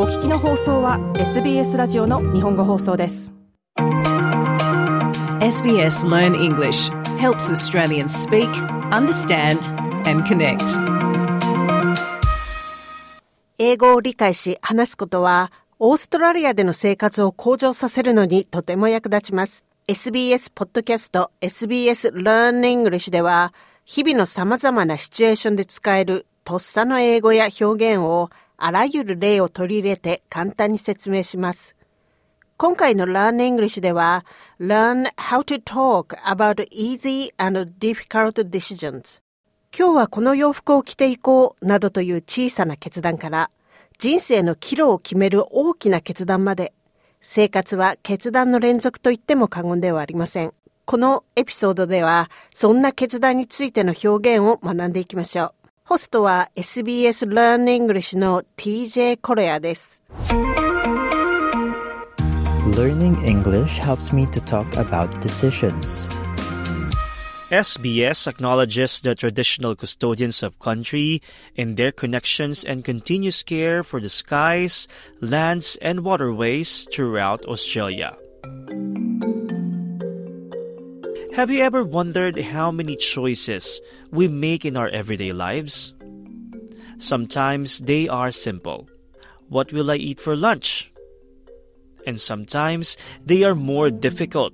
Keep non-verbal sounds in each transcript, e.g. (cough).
お聞きの放送は SBS ラジオの日本語放送です SBS Learn English helps Australians speak, understand, and connect. 英語を理解し話すことは、オーストラリアでの生活を向上させるのにとても役立ちます。SBS ポッドキャスト SBS Learn English では、日々の様々なシチュエーションで使えるとっさの英語や表現をあらゆる例を取り入れて簡単に説明します。今回の Learn English では Learn how to talk about easy and difficult decisions 今日はこの洋服を着ていこうなどという小さな決断から人生の岐路を決める大きな決断まで生活は決断の連続と言っても過言ではありません。このエピソードではそんな決断についての表現を学んでいきましょう。ホストは SBS Learn English の TJ コレアです。Learning English helps me to talk about decisions. SBS acknowledges the traditional custodians of country in their connections and continuous care for the skies, lands, and waterways throughout Australia. Have you ever wondered how many choices we make in our everyday lives? Sometimes they are simple. What will I eat for lunch? And sometimes they are more difficult,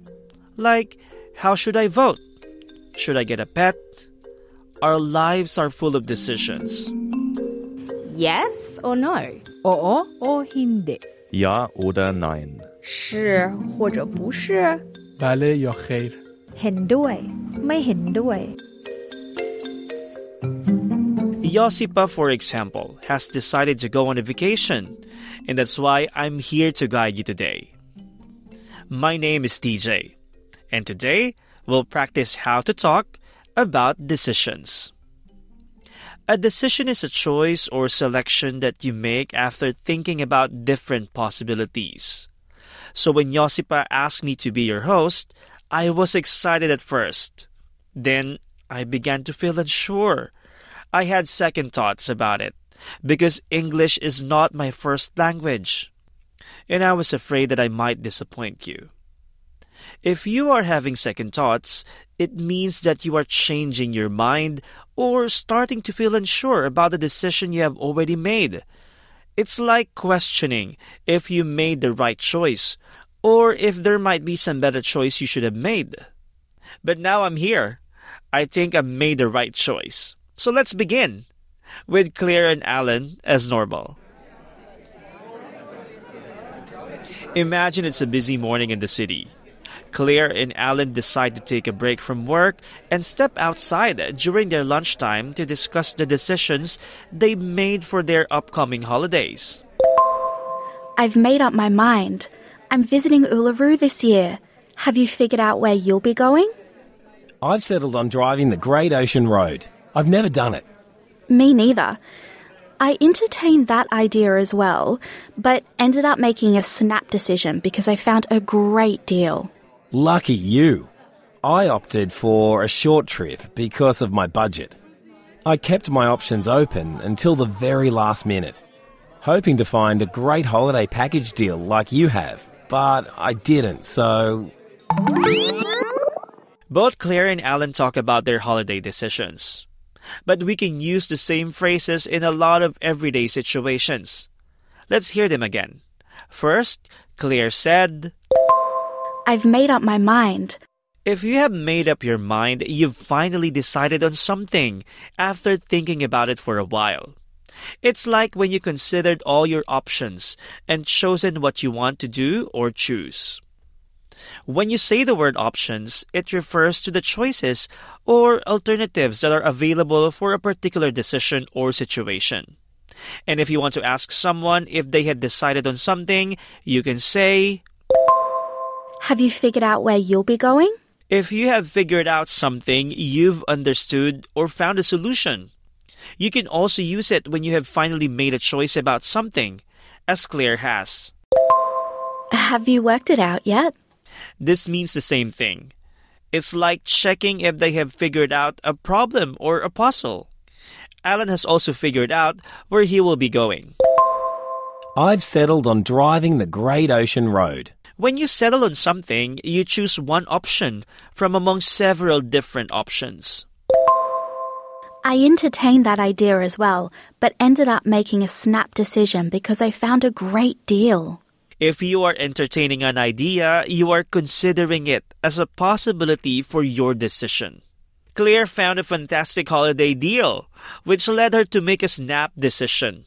like how should I vote? Should I get a pet? Our lives are full of decisions. Yes or no? Oo or hindi? Ja oder nein? 是或者不是? Bale ja. เห็นด้วย Josipa, for example, has decided to go on a vacation, and that's why I'm here to guide you today. My name is DJ, and today we'll practice how to talk about decisions. A decision is a choice or selection that you make after thinking about different possibilities. So when Josipa asked me to be your host, I was excited at first. Then I began to feel unsure I had second thoughts about it because English is not my first language, and I was afraid that I might disappoint you. If you are having second thoughts, it means that you are changing your mind or starting to feel unsure about the decision you have already made. It's like questioning if you made the right choice or if there might be some better choice you should have made. But now I'm here. I think I've made the right choice. So let's begin with Claire and Alan as normal. Imagine it's a busy morning in the city. Claire and Alan decide to take a break from work and step outside during their lunchtime to discuss the decisions they made for their upcoming holidays. I've made up my mind. I'm visiting Uluru this year. Have you figured out where you'll be going? I've settled on driving the Great Ocean Road. I've never done it. Me neither. I entertained that idea as well, but ended up making a snap decision because I found a great deal. Lucky you. I opted for a short trip because of my budget. I kept my options open until the very last minute, hoping to find a great holiday package deal like you have, but I didn't, so. Both Claire and Alan talk about their holiday decisions but we can use the same phrases in a lot of everyday situations. Let's hear them again. First, Claire said, I've made up my mind. If you have made up your mind, you've finally decided on something after thinking about it for a while. It's like when you considered all your options and chosen what you want to do or choose. When you say the word options, it refers to the choices or alternatives that are available for a particular decision or situation. And if you want to ask someone if they had decided on something, you can say, Have you figured out where you'll be going? If you have figured out something, you've understood or found a solution. You can also use it when you have finally made a choice about something, as Claire has. Have you worked it out yet? This means the same thing. It's like checking if they have figured out a problem or a puzzle. Alan has also figured out where he will be going. I've settled on driving the Great Ocean Road. When you settle on something, you choose one option from among several different options. I entertained that idea as well, but ended up making a snap decision because I found a great deal. If you are entertaining an idea, you are considering it as a possibility for your decision. Claire found a fantastic holiday deal, which led her to make a snap decision.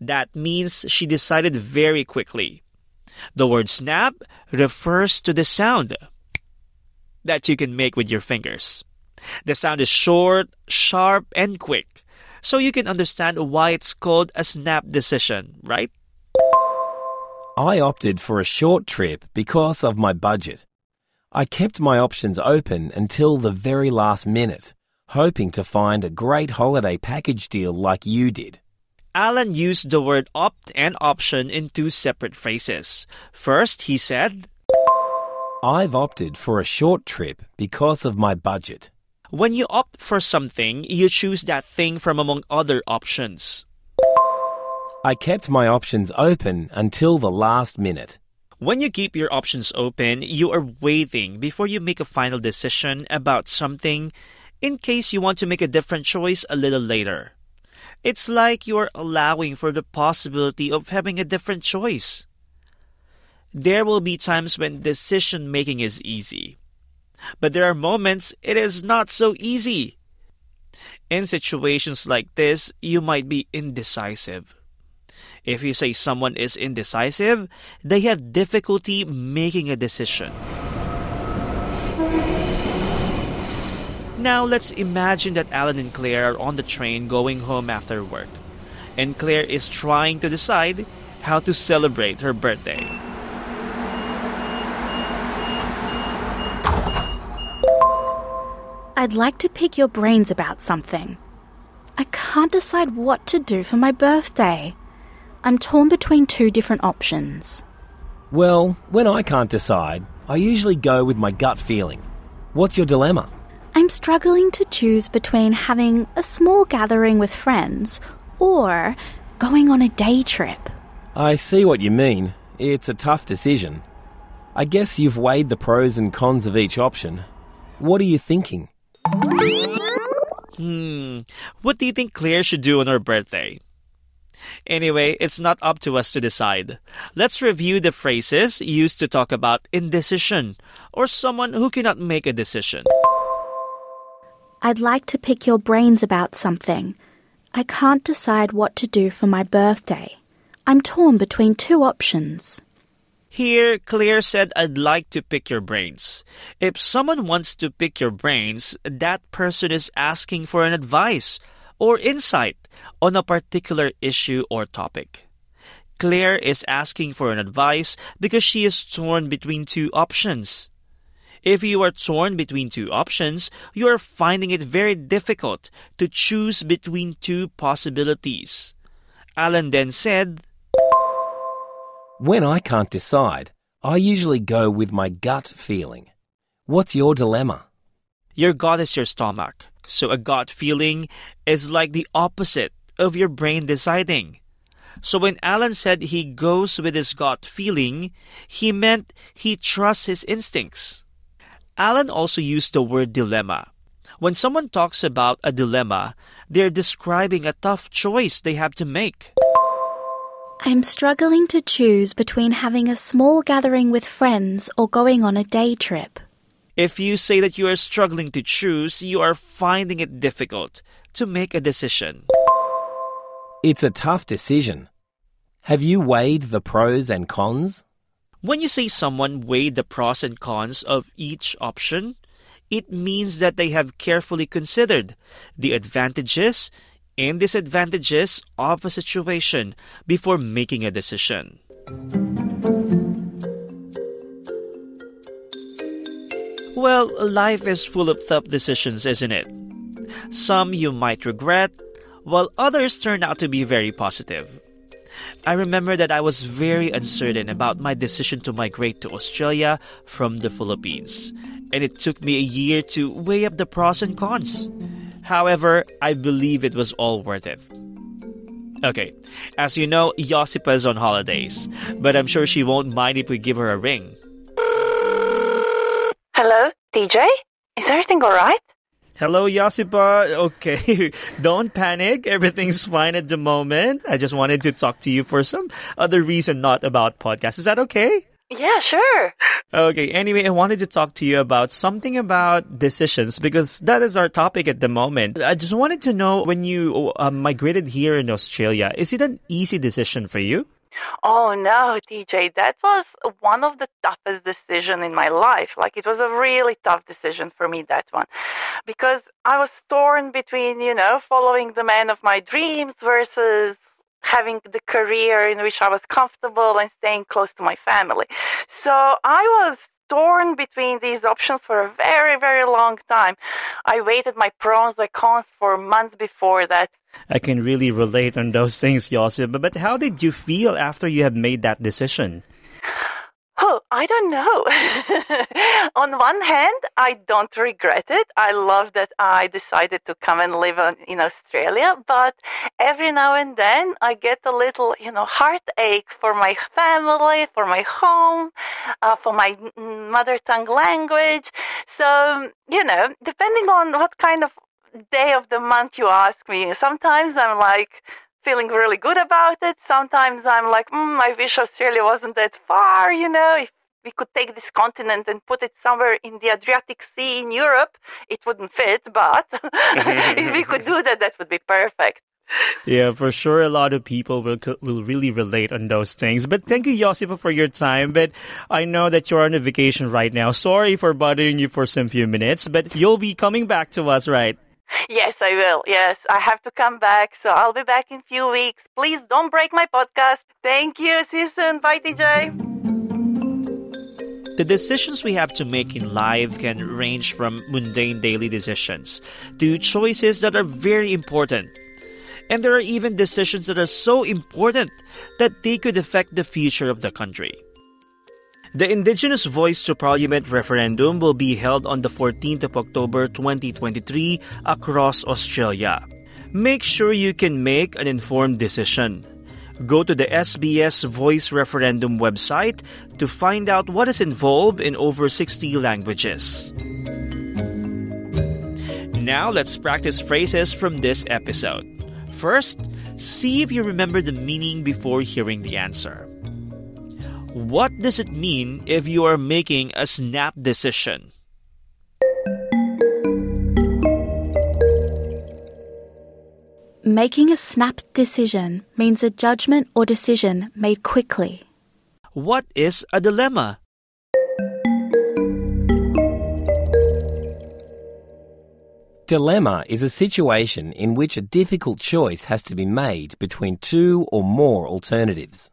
That means she decided very quickly. The word snap refers to the sound that you can make with your fingers. The sound is short, sharp, and quick, so you can understand why it's called a snap decision, right? I opted for a short trip because of my budget. I kept my options open until the very last minute, hoping to find a great holiday package deal like you did. Alan used the word opt and option in two separate phrases. First, he said, I've opted for a short trip because of my budget. When you opt for something, you choose that thing from among other options. I kept my options open until the last minute. When you keep your options open, you are waiting before you make a final decision about something in case you want to make a different choice a little later. It's like you're allowing for the possibility of having a different choice. There will be times when decision making is easy. But there are moments it is not so easy. In situations like this, you might be indecisive. If you say someone is indecisive, they have difficulty making a decision. Now let's imagine that Alan and Claire are on the train going home after work, and Claire is trying to decide how to celebrate her birthday. I'd like to pick your brains about something. I can't decide what to do for my birthday. I'm torn between two different options. Well, when I can't decide, I usually go with my gut feeling. What's your dilemma? I'm struggling to choose between having a small gathering with friends or going on a day trip. I see what you mean. It's a tough decision. I guess you've weighed the pros and cons of each option. What are you thinking? Hmm, what do you think Claire should do on her birthday? Anyway, it's not up to us to decide. Let's review the phrases used to talk about indecision or someone who cannot make a decision. I'd like to pick your brains about something. I can't decide what to do for my birthday. I'm torn between two options. Here, Claire said, I'd like to pick your brains. If someone wants to pick your brains, that person is asking for an advice or insight on a particular issue or topic. Claire is asking for an advice because she is torn between two options. If you are torn between two options, you are finding it very difficult to choose between two possibilities. Alan then said, When I can't decide, I usually go with my gut feeling. What's your dilemma? Your gut is your stomach, so a gut feeling is like the opposite of your brain deciding. So when Alan said he goes with his gut feeling, he meant he trusts his instincts. Alan also used the word dilemma. When someone talks about a dilemma, they're describing a tough choice they have to make. I'm struggling to choose between having a small gathering with friends or going on a day trip. If you say that you are struggling to choose, you are finding it difficult to make a decision. It's a tough decision. Have you weighed the pros and cons? When you say someone weighed the pros and cons of each option, it means that they have carefully considered the advantages and disadvantages of a situation before making a decision. Well, life is full of tough decisions, isn't it? Some you might regret, while others turn out to be very positive. I remember that I was very uncertain about my decision to migrate to Australia from the Philippines, and it took me a year to weigh up the pros and cons. However, I believe it was all worth it. Okay, as you know, Josipa is on holidays, but I'm sure she won't mind if we give her a ring. Hello, DJ? Is everything alright? Hello, Josipa. Okay, (laughs) don't panic. Everything's fine at the moment. I just wanted to talk to you for some other reason, not about podcast. Is that okay? Yeah, sure. Okay, anyway, I wanted to talk to you about something about decisions because that is our topic at the moment. I just wanted to know when you uh, migrated here in Australia, is it an easy decision for you? Oh no, TJ, that was one of the toughest decisions in my life. Like it was a really tough decision for me, that one. Because I was torn between, you know, following the man of my dreams versus having the career in which I was comfortable and staying close to my family. So I was torn between these options for a very, very long time. I waited my pros and cons for months before that. I can really relate on those things, Josip. But how did you feel after you had made that decision? Oh, I don't know. (laughs) On one hand, I don't regret it. I love that I decided to come and live in Australia, but every now and then I get a little, you know, heartache for my family, for my home, uh, for my mother tongue language. So, you know, depending on what kind of day of the month you ask me, sometimes I'm like, feeling really good about it. Sometimes I'm like, mm, I wish Australia wasn't that far, you know, if we could take this continent and put it somewhere in the Adriatic Sea in Europe, it wouldn't fit, but (laughs) if we could do that, that would be perfect. Yeah, for sure, a lot of people will will really relate on those things. But thank you, Josipa, for your time. But I know that you're on a vacation right now. Sorry for bothering you for some few minutes, but you'll be coming back to us, right? Yes, I will. Yes, I have to come back. So I'll be back in a few weeks. Please don't break my podcast. Thank you. See you soon. Bye, DJ. The decisions we have to make in life can range from mundane daily decisions to choices that are very important. And there are even decisions that are so important that they could affect the future of the country. The Indigenous Voice to Parliament referendum will be held on the 14th of October 2023 across Australia. Make sure you can make an informed decision. Go to the SBS Voice Referendum website to find out what is involved in over 60 languages. Now let's practice phrases from this episode. First, see if you remember the meaning before hearing the answer. What does it mean if you are making a snap decision? Making a snap decision means a judgment or decision made quickly. What is a dilemma? Dilemma is a situation in which a difficult choice has to be made between two or more alternatives.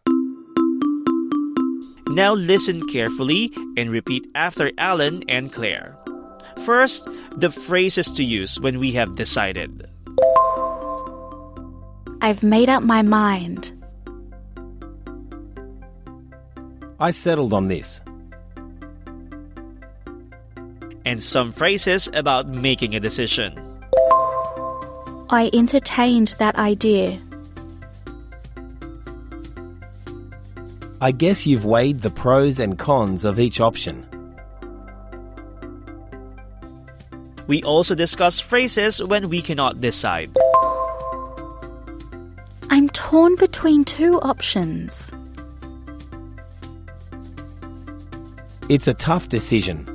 Now listen carefully and repeat after Alan and Claire. First, the phrases to use when we have decided. I've made up my mind. I settled on this. And some phrases about making a decision. I entertained that idea. I guess you've weighed the pros and cons of each option. We also discuss phrases when we cannot decide. I'm torn between two options. It's a tough decision.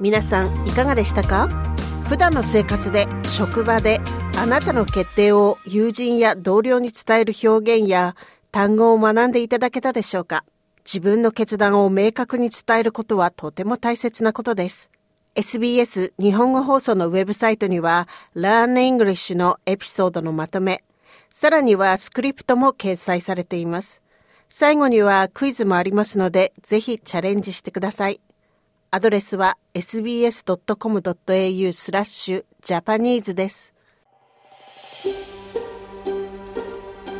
皆さんいかがでしたか普段の生活で職場で あなたの決定を友人や同僚に伝える表現や単語を学んでいただけたでしょうか？自分の決断を明確に伝えることはとても大切なことです。SBS 日本語放送のウェブサイトには Learn English のエピソードのまとめ、さらにはスクリプトも掲載されています。最後にはクイズもありますので、ぜひチャレンジしてください。アドレスは sbs.com.au スラッシュジャパニーズです。